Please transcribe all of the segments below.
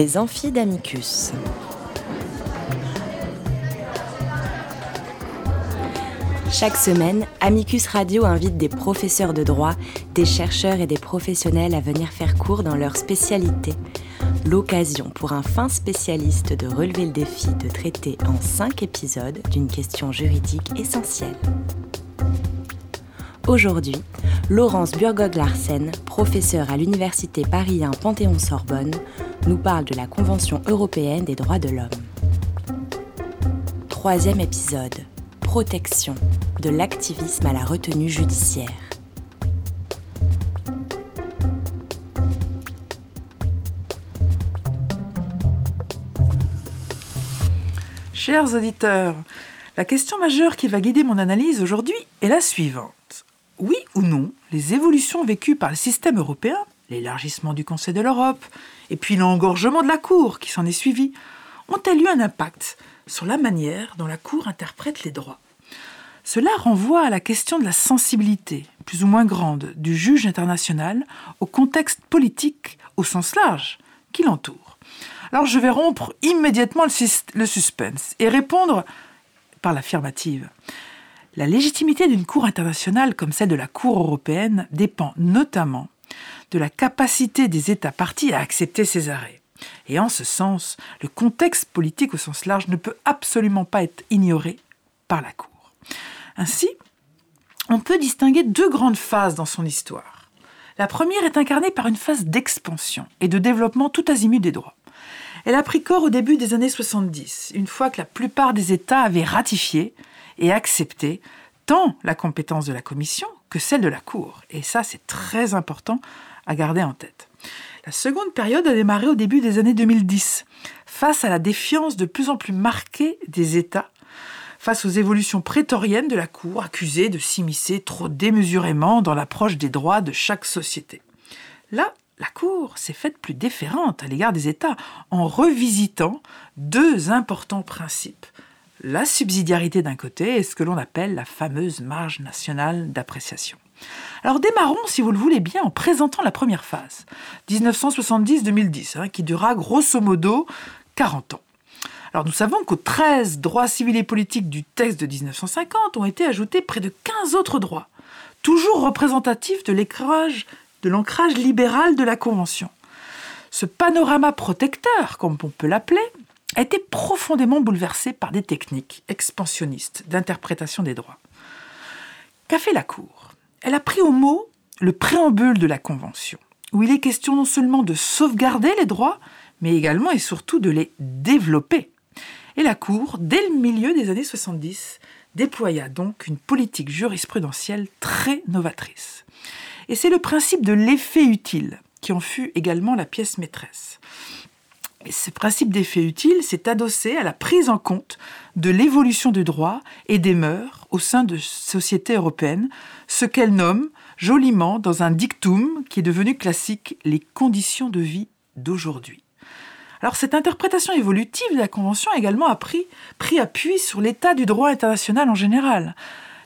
Les amphis d'Amicus. Chaque semaine, Amicus Radio invite des professeurs de droit, des chercheurs et des professionnels à venir faire cours dans leur spécialité. L'occasion pour un fin spécialiste de relever le défi de traiter en cinq épisodes d'une question juridique essentielle. Aujourd'hui, Laurence Burgog-Larsen, professeure à l'Université Paris 1 Panthéon-Sorbonne, nous parle de la Convention européenne des droits de l'homme. Troisième épisode. Protection de l'activisme à la retenue judiciaire. Chers auditeurs, la question majeure qui va guider mon analyse aujourd'hui est la suivante. Oui ou non, les évolutions vécues par le système européen, l'élargissement du Conseil de l'Europe, et puis l'engorgement de la Cour qui s'en est suivi, ont-elles eu un impact sur la manière dont la Cour interprète les droits Cela renvoie à la question de la sensibilité, plus ou moins grande, du juge international au contexte politique au sens large qui l'entoure. Alors je vais rompre immédiatement le, suspense et répondre par l'affirmative. La légitimité d'une Cour internationale comme celle de la Cour européenne dépend notamment de la capacité des États partis à accepter ces arrêts. Et en ce sens, le contexte politique au sens large ne peut absolument pas être ignoré par la Cour. Ainsi, on peut distinguer deux grandes phases dans son histoire. La première est incarnée par une phase d'expansion et de développement tout azimut des droits. Elle a pris corps au début des années 70, une fois que la plupart des États avaient ratifié et accepté tant la compétence de la Commission que celle de la Cour. Et ça, c'est très important à garder en tête. La seconde période a démarré au début des années 2010, face à la défiance de plus en plus marquée des États, face aux évolutions prétoriennes de la Cour, accusée de s'immiscer trop démesurément dans l'approche des droits de chaque société. Là, la Cour s'est faite plus déférente à l'égard des États en revisitant deux importants principes. La subsidiarité d'un côté et ce que l'on appelle la fameuse marge nationale d'appréciation. Alors démarrons, si vous le voulez bien, en présentant la première phase, 1970-2010, hein, qui durera grosso modo 40 ans. Alors nous savons qu'aux 13 droits civils et politiques du texte de 1950 ont été ajoutés près de 15 autres droits, toujours représentatifs de l'ancrage libéral de la Convention. Ce panorama protecteur, comme on peut l'appeler, a été profondément bouleversé par des techniques expansionnistes d'interprétation des droits. Qu'a fait la Cour? Elle a pris au mot le préambule de la Convention, où il est question non seulement de sauvegarder les droits, mais également et surtout de les développer. Et la Cour, dès le milieu des années 70, déploya donc une politique jurisprudentielle très novatrice. Et c'est le principe de l'effet utile qui en fut également la pièce maîtresse. Ce principe d'effet utile s'est adossé à la prise en compte de l'évolution du droit et des mœurs au sein de sociétés européennes, ce qu'elle nomme joliment dans un dictum qui est devenu classique les conditions de vie d'aujourd'hui. Alors cette interprétation évolutive de la Convention a également pris appui sur l'état du droit international en général,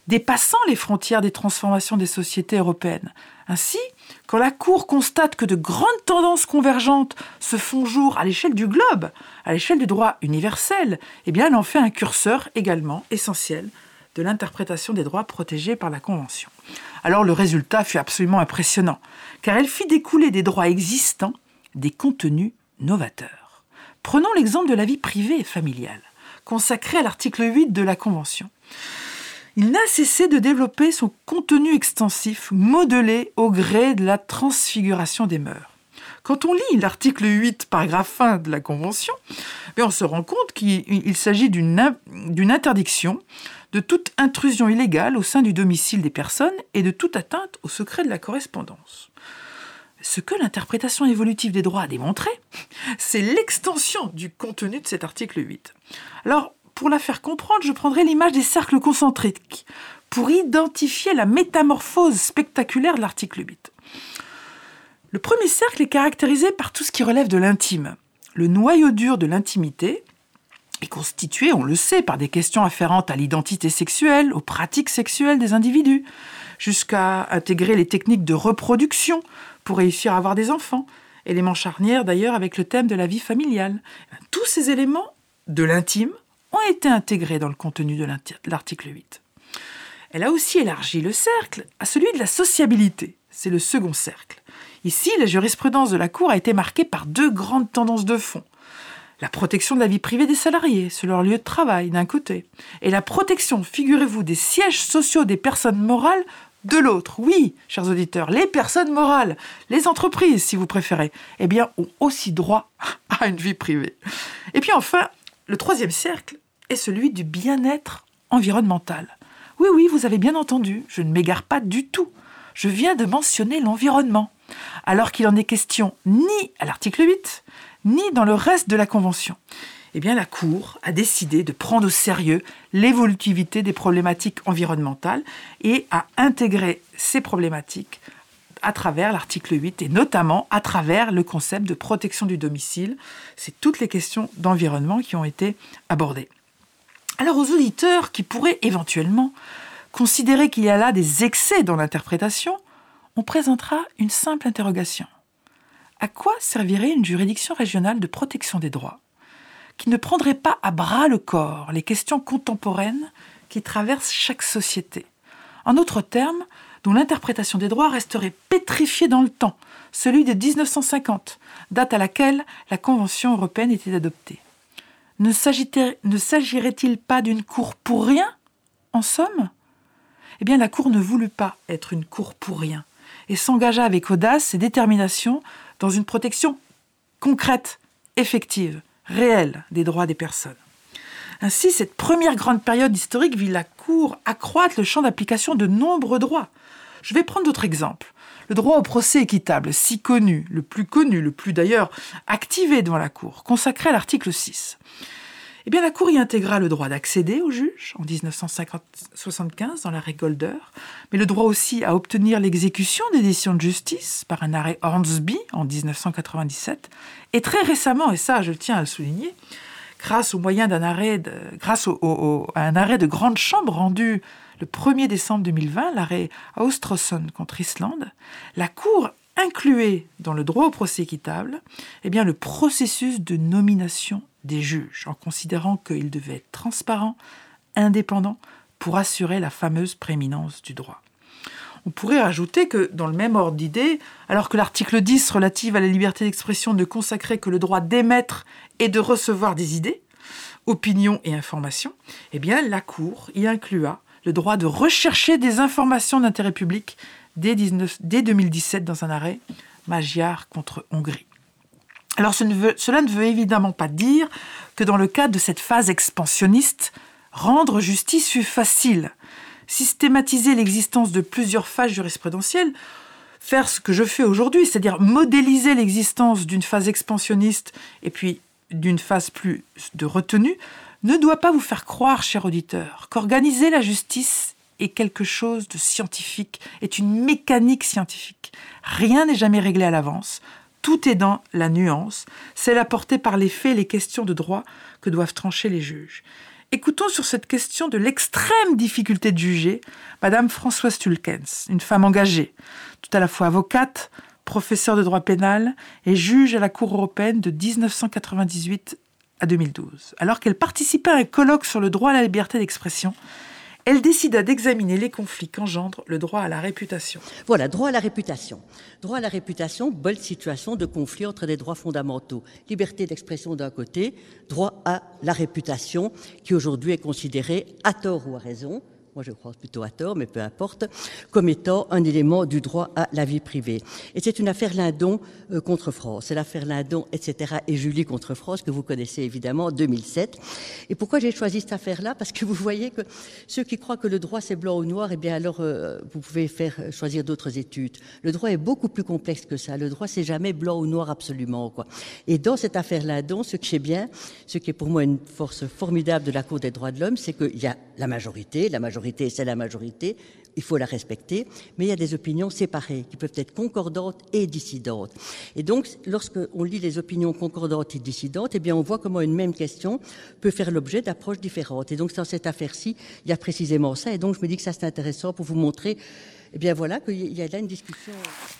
dépassant les frontières des transformations des sociétés européennes. Ainsi, quand la Cour constate que de grandes tendances convergentes se font jour à l'échelle du globe, à l'échelle du droit universel, eh elle en fait un curseur également essentiel de l'interprétation des droits protégés par la Convention. Alors le résultat fut absolument impressionnant, car elle fit découler des droits existants des contenus novateurs. Prenons l'exemple de la vie privée et familiale, consacré à l'article 8 de la Convention il n'a cessé de développer son contenu extensif, modelé au gré de la transfiguration des mœurs. Quand on lit l'article 8, paragraphe 1 de la Convention, on se rend compte qu'il s'agit d'une interdiction de toute intrusion illégale au sein du domicile des personnes et de toute atteinte au secret de la correspondance. Ce que l'interprétation évolutive des droits a démontré, c'est l'extension du contenu de cet article 8. Alors, pour la faire comprendre, je prendrai l'image des cercles concentriques pour identifier la métamorphose spectaculaire de l'article 8. Le premier cercle est caractérisé par tout ce qui relève de l'intime. Le noyau dur de l'intimité est constitué, on le sait, par des questions afférentes à l'identité sexuelle, aux pratiques sexuelles des individus, jusqu'à intégrer les techniques de reproduction pour réussir à avoir des enfants, élément charnière d'ailleurs avec le thème de la vie familiale. Tous ces éléments de l'intime ont été intégrés dans le contenu de l'article 8. Elle a aussi élargi le cercle à celui de la sociabilité. C'est le second cercle. Ici, la jurisprudence de la Cour a été marquée par deux grandes tendances de fond. La protection de la vie privée des salariés sur leur lieu de travail d'un côté, et la protection, figurez-vous, des sièges sociaux des personnes morales de l'autre. Oui, chers auditeurs, les personnes morales, les entreprises, si vous préférez, eh bien, ont aussi droit à une vie privée. Et puis enfin, le troisième cercle est celui du bien-être environnemental. Oui, oui, vous avez bien entendu, je ne m'égare pas du tout. Je viens de mentionner l'environnement, alors qu'il en est question ni à l'article 8, ni dans le reste de la Convention. Eh bien, la Cour a décidé de prendre au sérieux l'évolutivité des problématiques environnementales et a intégré ces problématiques à travers l'article 8 et notamment à travers le concept de protection du domicile. C'est toutes les questions d'environnement qui ont été abordées. Alors aux auditeurs qui pourraient éventuellement considérer qu'il y a là des excès dans l'interprétation, on présentera une simple interrogation. À quoi servirait une juridiction régionale de protection des droits qui ne prendrait pas à bras le corps les questions contemporaines qui traversent chaque société? En d'autres termes, dont l'interprétation des droits resterait pétrifiée dans le temps, celui de 1950, date à laquelle la Convention européenne était adoptée. Ne s'agirait-il pas d'une cour pour rien, en somme? Eh bien, la cour ne voulut pas être une cour pour rien, et s'engagea avec audace et détermination dans une protection concrète, effective, réelle des droits des personnes. Ainsi, cette première grande période historique vit la Cour accroître le champ d'application de nombreux droits. Je vais prendre d'autres exemples. Le droit au procès équitable, si connu, le plus connu, le plus d'ailleurs activé devant la Cour, consacré à l'article 6. Eh bien, la Cour y intégra le droit d'accéder au juge en 1975 dans l'arrêt Golder, mais le droit aussi à obtenir l'exécution des décisions de justice par un arrêt Hornsby en 1997, et très récemment, et ça je tiens à le souligner, grâce au moyen d'un arrêt, de, grâce à un arrêt de grande chambre rendu le 1er décembre 2020, l'arrêt Austrosson contre Islande, la Cour incluait dans le droit au procès équitable eh le processus de nomination des juges, en considérant qu'il devait être transparent, indépendant, pour assurer la fameuse prééminence du droit. On pourrait ajouter que, dans le même ordre d'idées, alors que l'article 10 relatif à la liberté d'expression ne consacrait que le droit d'émettre et de recevoir des idées, opinions et informations, eh la Cour y inclua le droit de rechercher des informations d'intérêt public dès, 2017 dans un arrêt Magyar contre Hongrie. Alors cela ne veut évidemment pas dire que dans le cadre de cette phase expansionniste, rendre justice fut facile. Systématiser l'existence de plusieurs phases jurisprudentielles, faire ce que je fais aujourd'hui, c'est-à-dire modéliser l'existence d'une phase expansionniste et puis d'une phase plus de retenue, ne doit pas vous faire croire, cher auditeur, qu'organiser la justice est quelque chose de scientifique, est une mécanique scientifique. Rien n'est jamais réglé à l'avance. Tout est dans la nuance, c'est la portée par les faits les questions de droit que doivent trancher les juges. Écoutons sur cette question de l'extrême difficulté de juger Madame Françoise Tulkens, une femme engagée, tout à la fois avocate, professeure de droit pénal et juge à la Cour européenne de 1998 à 2012. Alors qu'elle participait à un colloque sur le droit à la liberté d'expression, elle décida d'examiner les conflits qu'engendre le droit à la réputation. Voilà, droit à la réputation. Droit à la réputation, bonne situation de conflit entre des droits fondamentaux. Liberté d'expression d'un côté, droit à la réputation, qui aujourd'hui est considéré, à tort ou à raison, moi je crois plutôt à tort, mais peu importe, comme étant un élément du droit à la vie privée. Et c'est une affaire Lindon euh, contre France. C'est l'affaire Lindon, etc. et Julie contre France, que vous connaissez évidemment, 2007. Et pourquoi j'ai choisi cette affaire-là? Parce que vous voyez que ceux qui croient que le droit c'est blanc ou noir, eh bien alors euh, vous pouvez faire euh, choisir d'autres études. Le droit est beaucoup plus complexe que ça. Le droit c'est jamais blanc ou noir absolument. Quoi. Et dans cette affaire Lindon, ce qui est bien, ce qui est pour moi une force formidable de la Cour des droits de l'homme, c'est qu'il y a la majorité, la majorité c'est la majorité, il faut la respecter, mais il y a des opinions séparées qui peuvent être concordantes et dissidentes. Et donc, lorsqu'on lit les opinions concordantes et dissidentes, eh bien, on voit comment une même question peut faire l'objet d'approches différentes. Et donc, dans cette affaire-ci, il y a précisément ça. Et donc, je me dis que ça, c'est intéressant pour vous montrer, eh bien, voilà, qu'il y a là une discussion.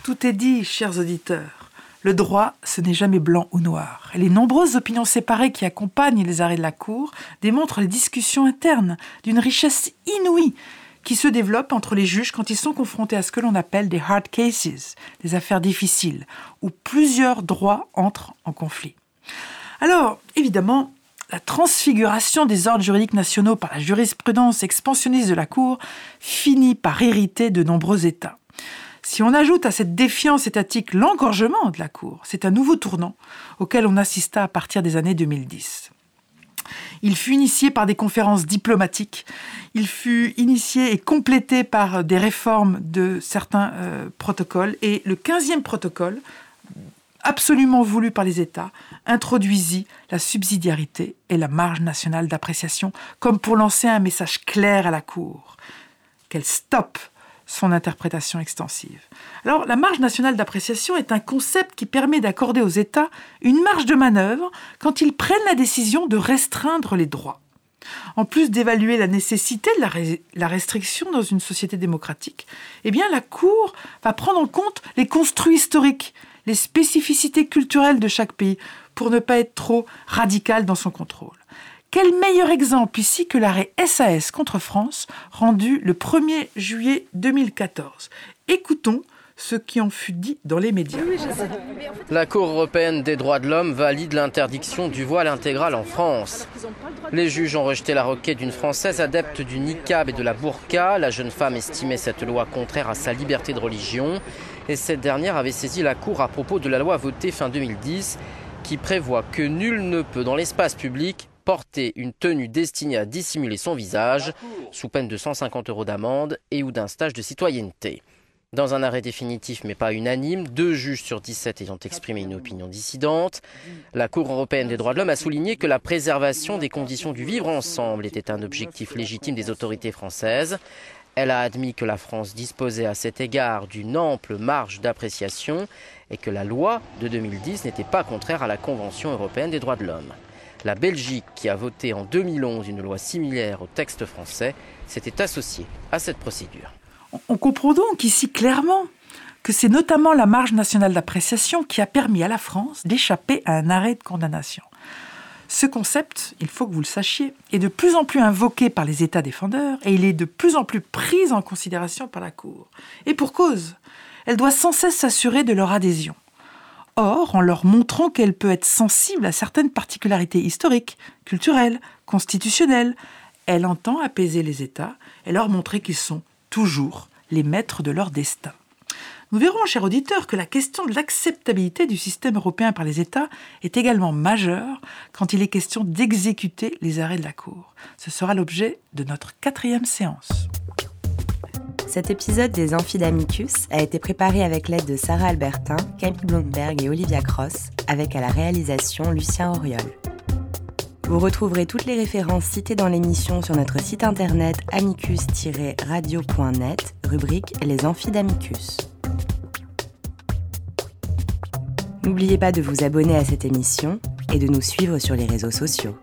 Tout est dit, chers auditeurs. Le droit, ce n'est jamais blanc ou noir. Les nombreuses opinions séparées qui accompagnent les arrêts de la Cour démontrent les discussions internes d'une richesse inouïe qui se développe entre les juges quand ils sont confrontés à ce que l'on appelle des hard cases, des affaires difficiles, où plusieurs droits entrent en conflit. Alors, évidemment, la transfiguration des ordres juridiques nationaux par la jurisprudence expansionniste de la Cour finit par hériter de nombreux États. Si on ajoute à cette défiance étatique l'engorgement de la Cour, c'est un nouveau tournant auquel on assista à partir des années 2010. Il fut initié par des conférences diplomatiques, il fut initié et complété par des réformes de certains euh, protocoles, et le 15e protocole, absolument voulu par les États, introduisit la subsidiarité et la marge nationale d'appréciation comme pour lancer un message clair à la Cour qu'elle stoppe son interprétation extensive. Alors, la marge nationale d'appréciation est un concept qui permet d'accorder aux États une marge de manœuvre quand ils prennent la décision de restreindre les droits. En plus d'évaluer la nécessité de la, restriction dans une société démocratique, eh bien, la Cour va prendre en compte les construits historiques, les spécificités culturelles de chaque pays, pour ne pas être trop radical dans son contrôle. Quel meilleur exemple ici que l'arrêt SAS contre France rendu le 1er juillet 2014 Écoutons ce qui en fut dit dans les médias. La Cour européenne des droits de l'homme valide l'interdiction du voile intégral en France. Les juges ont rejeté la requête d'une Française adepte du niqab et de la burqa. La jeune femme estimait cette loi contraire à sa liberté de religion et cette dernière avait saisi la Cour à propos de la loi votée fin 2010 qui prévoit que nul ne peut dans l'espace public porter une tenue destinée à dissimuler son visage, sous peine de 150 euros d'amende et ou d'un stage de citoyenneté. Dans un arrêt définitif mais pas unanime, deux juges sur 17 ayant exprimé une opinion dissidente, la Cour européenne des droits de l'homme a souligné que la préservation des conditions du vivre ensemble était un objectif légitime des autorités françaises. Elle a admis que la France disposait à cet égard d'une ample marge d'appréciation et que la loi de 2010 n'était pas contraire à la Convention européenne des droits de l'homme. La Belgique, qui a voté en 2011 une loi similaire au texte français, s'était associée à cette procédure. On comprend donc ici clairement que c'est notamment la marge nationale d'appréciation qui a permis à la France d'échapper à un arrêt de condamnation. Ce concept, il faut que vous le sachiez, est de plus en plus invoqué par les États défendeurs et il est de plus en plus pris en considération par la Cour. Et pour cause, elle doit sans cesse s'assurer de leur adhésion. Or, en leur montrant qu'elle peut être sensible à certaines particularités historiques, culturelles, constitutionnelles, elle entend apaiser les États et leur montrer qu'ils sont toujours les maîtres de leur destin. Nous verrons, chers auditeurs, que la question de l'acceptabilité du système européen par les États est également majeure quand il est question d'exécuter les arrêts de la Cour. Ce sera l'objet de notre quatrième séance. Cet épisode des Amphidamicus a été préparé avec l'aide de Sarah Albertin, Camille Blomberg et Olivia Cross, avec à la réalisation Lucien Auriol. Vous retrouverez toutes les références citées dans l'émission sur notre site internet amicus-radio.net, rubrique Les Amphidamicus. N'oubliez pas de vous abonner à cette émission et de nous suivre sur les réseaux sociaux.